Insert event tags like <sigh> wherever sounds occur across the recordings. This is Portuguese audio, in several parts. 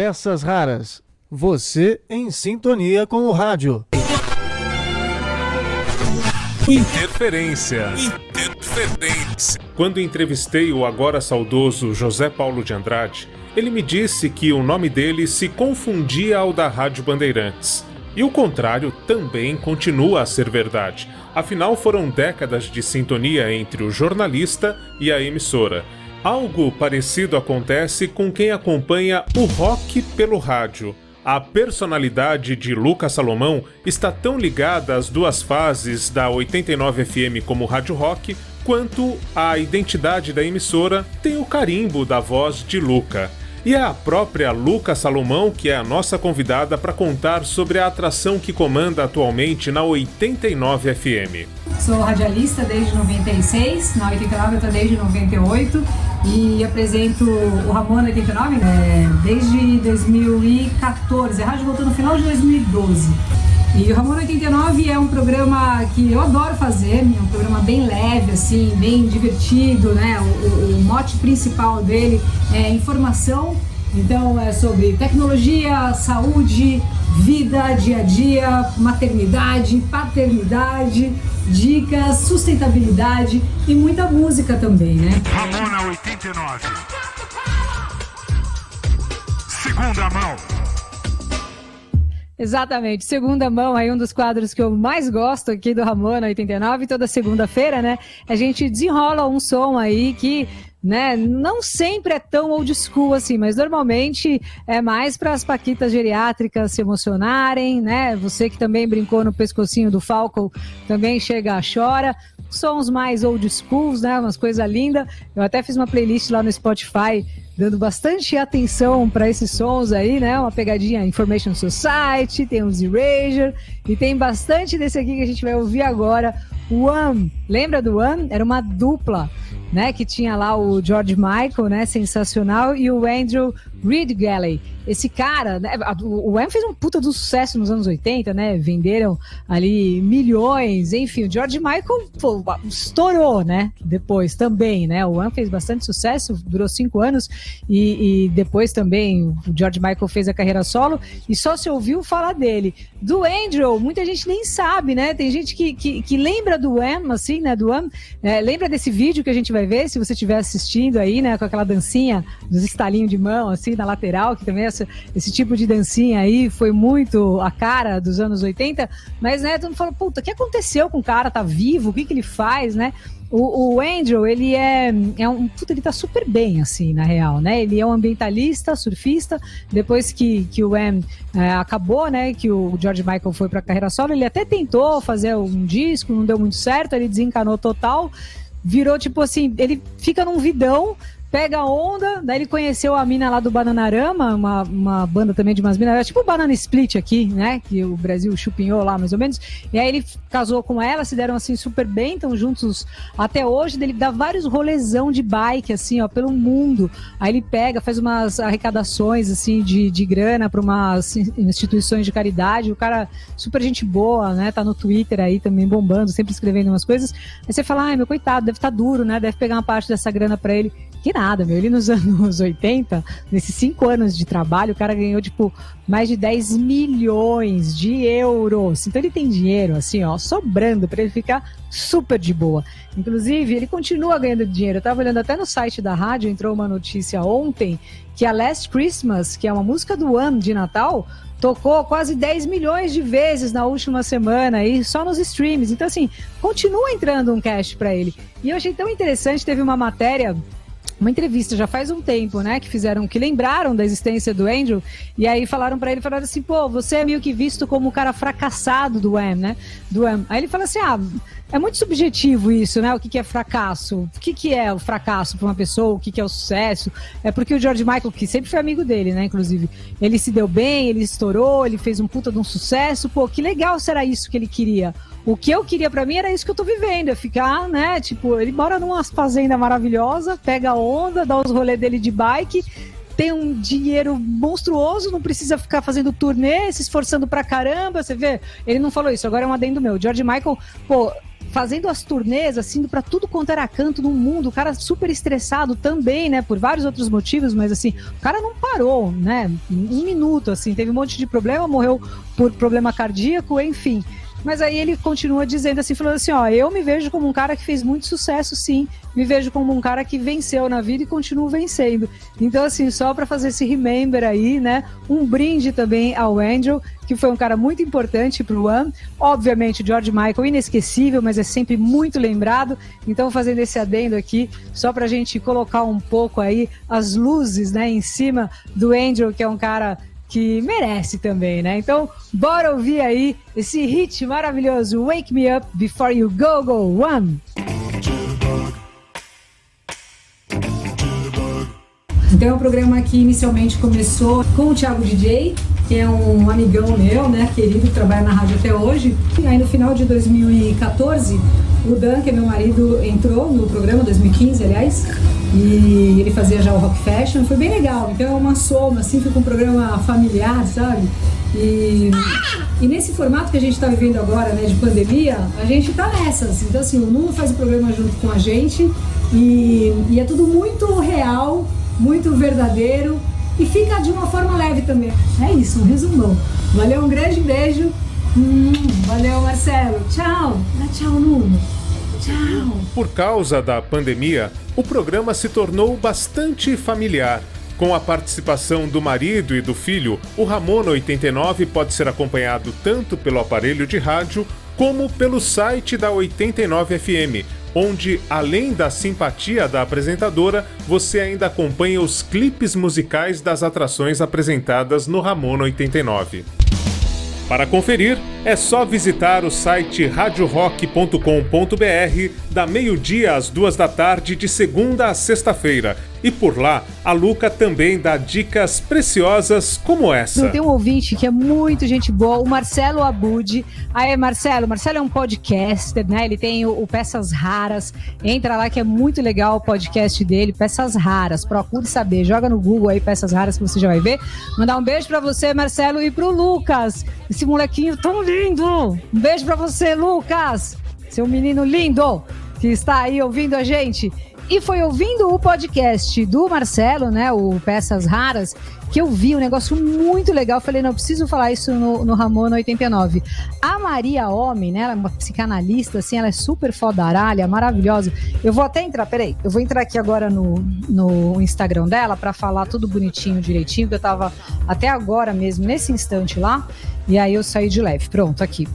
peças raras. Você em sintonia com o rádio. Interferência. Interferência. Quando entrevistei o agora saudoso José Paulo de Andrade, ele me disse que o nome dele se confundia ao da Rádio Bandeirantes. E o contrário também continua a ser verdade. Afinal, foram décadas de sintonia entre o jornalista e a emissora. Algo parecido acontece com quem acompanha o rock pelo rádio. A personalidade de Lucas Salomão está tão ligada às duas fases da 89 FM como rádio rock, quanto a identidade da emissora tem o carimbo da voz de Luca. E é a própria Luca Salomão que é a nossa convidada para contar sobre a atração que comanda atualmente na 89 FM. Sou radialista desde 96, na 89 eu estou desde 98 e apresento o Ramona 89 né, desde 2014. A rádio voltou no final de 2012. E o Ramona 89 é um programa que eu adoro fazer, é um programa bem leve, assim, bem divertido, né? O, o, o mote principal dele é informação, então é sobre tecnologia, saúde, vida, dia a dia, maternidade, paternidade, dicas, sustentabilidade e muita música também, né? Ramona 89. Segunda mão. Exatamente. Segunda mão aí um dos quadros que eu mais gosto aqui do Ramona 89, toda segunda-feira, né? A gente desenrola um som aí que né? Não sempre é tão old school assim, mas normalmente é mais para as paquitas geriátricas se emocionarem, né? Você que também brincou no pescocinho do Falco também chega a chora. Sons mais old schools, né? Umas coisas lindas. Eu até fiz uma playlist lá no Spotify dando bastante atenção para esses sons aí, né? Uma pegadinha Information Society, tem os Erasure e tem bastante desse aqui que a gente vai ouvir agora. One, lembra do One? Era uma dupla né? Que tinha lá o George Michael, né? Sensacional, e o Andrew Reed Galley. Esse cara, né, o Wham fez um puta do sucesso nos anos 80, né? Venderam ali milhões, enfim, o George Michael pô, estourou, né? Depois também, né? O Wham fez bastante sucesso, durou cinco anos e, e, depois também o George Michael fez a carreira solo e só se ouviu falar dele. Do Andrew, muita gente nem sabe, né? Tem gente que, que, que lembra do Wham, assim, né? Do Wham, é, lembra desse vídeo que a gente vai ver, se você estiver assistindo aí, né? Com aquela dancinha dos estalinhos de mão, assim, na lateral, que também essa, esse tipo de dancinha aí foi muito a cara dos anos 80, mas, né, todo mundo falou, puta, o que aconteceu com o cara? Tá vivo? O que que ele faz, né? O, o Andrew, ele é, é um. Puta, ele tá super bem, assim, na real, né? Ele é um ambientalista, surfista. Depois que, que o M é, acabou, né? Que o George Michael foi pra carreira solo, ele até tentou fazer um disco, não deu muito certo, ele desencanou total. Virou tipo assim, ele fica num vidão pega onda, daí ele conheceu a mina lá do Bananarama, uma, uma banda também de umas minas, tipo o Banana Split aqui, né? Que o Brasil chupinhou lá mais ou menos. E aí ele casou com ela, se deram assim super bem, estão juntos até hoje. Ele dá vários rolezão de bike, assim, ó, pelo mundo. Aí ele pega, faz umas arrecadações, assim, de, de grana para umas instituições de caridade. O cara, super gente boa, né? Tá no Twitter aí também bombando, sempre escrevendo umas coisas. Aí você fala, ai, meu coitado, deve estar tá duro, né? Deve pegar uma parte dessa grana para ele. Que nada, meu. Ele nos <laughs> anos 80, nesses cinco anos de trabalho, o cara ganhou, tipo, mais de 10 milhões de euros. Então ele tem dinheiro, assim, ó, sobrando para ele ficar super de boa. Inclusive, ele continua ganhando dinheiro. Eu tava olhando até no site da rádio, entrou uma notícia ontem que a Last Christmas, que é uma música do ano de Natal, tocou quase 10 milhões de vezes na última semana aí só nos streams. Então assim, continua entrando um cash para ele. E eu achei tão interessante, teve uma matéria uma entrevista já faz um tempo, né, que fizeram, que lembraram da existência do Andrew, e aí falaram para ele, falaram assim, pô, você é meio que visto como o cara fracassado do Wham, né, do Wham. Aí ele fala assim, ah, é muito subjetivo isso, né, o que, que é fracasso, o que, que é o fracasso para uma pessoa, o que, que é o sucesso, é porque o George Michael, que sempre foi amigo dele, né, inclusive, ele se deu bem, ele estourou, ele fez um puta de um sucesso, pô, que legal será isso que ele queria, o que eu queria para mim era isso que eu tô vivendo, é ficar, né? Tipo, ele mora numa fazenda maravilhosa, pega onda, dá os rolês dele de bike, tem um dinheiro monstruoso, não precisa ficar fazendo turnê, se esforçando pra caramba. Você vê, ele não falou isso, agora é um adendo meu. George Michael, pô, fazendo as turnês, assim, para tudo quanto era canto no mundo, o cara super estressado também, né, por vários outros motivos, mas assim, o cara não parou, né, um minuto, assim, teve um monte de problema, morreu por problema cardíaco, enfim. Mas aí ele continua dizendo assim, falando assim, ó, eu me vejo como um cara que fez muito sucesso, sim. Me vejo como um cara que venceu na vida e continua vencendo. Então, assim, só para fazer esse remember aí, né? Um brinde também ao Angel, que foi um cara muito importante pro One. Obviamente, George Michael, inesquecível, mas é sempre muito lembrado. Então, fazendo esse adendo aqui, só pra gente colocar um pouco aí as luzes, né, em cima do Angel, que é um cara que merece também, né? Então, bora ouvir aí esse hit maravilhoso, Wake Me Up Before You Go Go One. Então é um programa que inicialmente começou com o Thiago DJ, que é um amigão meu, né, querido, que trabalha na rádio até hoje. E aí no final de 2014, o Dan, que é meu marido, entrou no programa, 2015, aliás, e ele fazia já o Rock Fashion, foi bem legal. Então é uma soma, assim, fica um programa familiar, sabe? E, e nesse formato que a gente está vivendo agora, né, de pandemia, a gente tá nessas. Então, assim, o Nuno faz o programa junto com a gente e, e é tudo muito real, muito verdadeiro e fica de uma forma leve também. É isso, um resumão. Valeu, um grande beijo. Hum, valeu, Marcelo. Tchau. Ah, tchau, Nuno. Tchau. Por causa da pandemia, o programa se tornou bastante familiar. Com a participação do marido e do filho, o Ramona 89 pode ser acompanhado tanto pelo aparelho de rádio como pelo site da 89 FM, onde, além da simpatia da apresentadora, você ainda acompanha os clipes musicais das atrações apresentadas no Ramona 89. Para conferir, é só visitar o site radiorock.com.br da meio-dia às duas da tarde de segunda a sexta-feira. E por lá, a Luca também dá dicas preciosas como essa. Tem um ouvinte que é muito gente boa, o Marcelo Abud. Aí, Marcelo, Marcelo é um podcaster, né? Ele tem o, o Peças Raras. Entra lá que é muito legal o podcast dele, Peças Raras. Procure saber, joga no Google aí Peças Raras que você já vai ver. Mandar um beijo para você, Marcelo, e pro Lucas. Esse molequinho tão lindo. Um beijo para você, Lucas. Seu menino lindo que está aí ouvindo a gente. E foi ouvindo o podcast do Marcelo, né? O Peças Raras, que eu vi um negócio muito legal. Falei, não, preciso falar isso no, no Ramona 89. A Maria Homem, né? Ela é uma psicanalista, assim, ela é super fodaralha, maravilhosa. Eu vou até entrar, peraí, eu vou entrar aqui agora no, no Instagram dela para falar tudo bonitinho, direitinho, que eu tava até agora mesmo, nesse instante lá. E aí eu saí de leve. Pronto, aqui.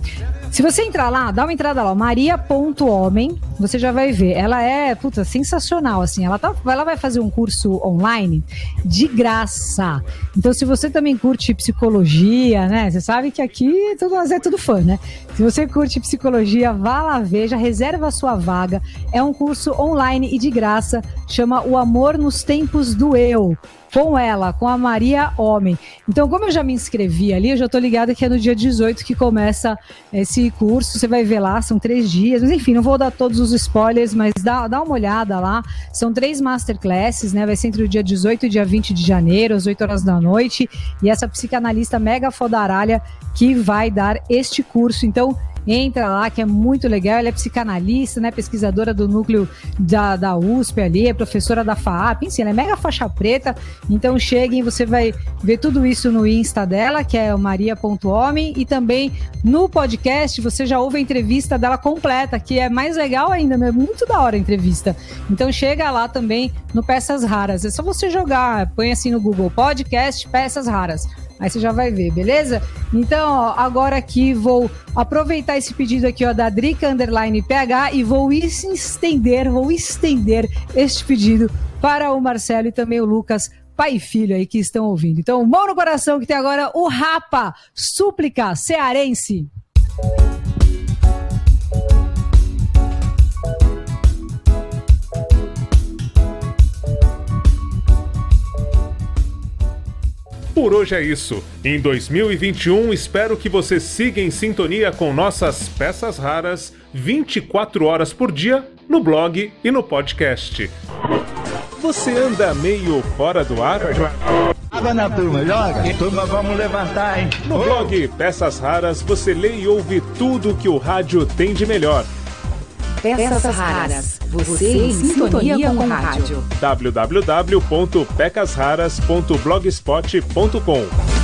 Se você entrar lá, dá uma entrada lá, maria.homem, você já vai ver. Ela é, puta, sensacional, assim. Ela, tá, ela vai fazer um curso online de graça. Então, se você também curte psicologia, né? Você sabe que aqui tudo, é tudo fã, né? Se você curte psicologia, vá lá ver, já reserva a sua vaga. É um curso online e de graça, chama O Amor nos Tempos do Eu com ela, com a Maria Homem. Então, como eu já me inscrevi ali, eu já tô ligada que é no dia 18 que começa esse curso. Você vai ver lá, são três dias. Mas enfim, não vou dar todos os spoilers, mas dá, dá uma olhada lá. São três masterclasses, né? Vai ser entre o dia 18 e dia 20 de janeiro, às 8 horas da noite. E essa psicanalista mega fodaralha que vai dar este curso. Então, entra lá, que é muito legal. Ela é psicanalista, né? Pesquisadora do núcleo da, da USP ali, é professora da FAAP, enfim, ela é mega faixa preta. Então cheguem, você vai ver tudo isso no Insta dela, que é maria.homem, e também no podcast você já ouve a entrevista dela completa, que é mais legal ainda, é muito da hora a entrevista. Então chega lá também no Peças Raras. É só você jogar, põe assim no Google Podcast Peças Raras. Aí você já vai ver, beleza? Então, ó, agora aqui vou aproveitar esse pedido aqui ó, da Drica Underline PH e vou estender, vou estender este pedido para o Marcelo e também o Lucas pai e filho aí que estão ouvindo. Então, mão no coração que tem agora o Rapa, súplica cearense. Por hoje é isso. Em 2021, espero que você siga em sintonia com nossas peças raras 24 horas por dia no blog e no podcast. Você anda meio fora do ar? Água na turma, joga. Turma, vamos levantar, hein? No blog Peças Raras você lê e ouve tudo que o rádio tem de melhor. Peças Raras. Você em sintonia com o rádio. www.pecasraras.blogspot.com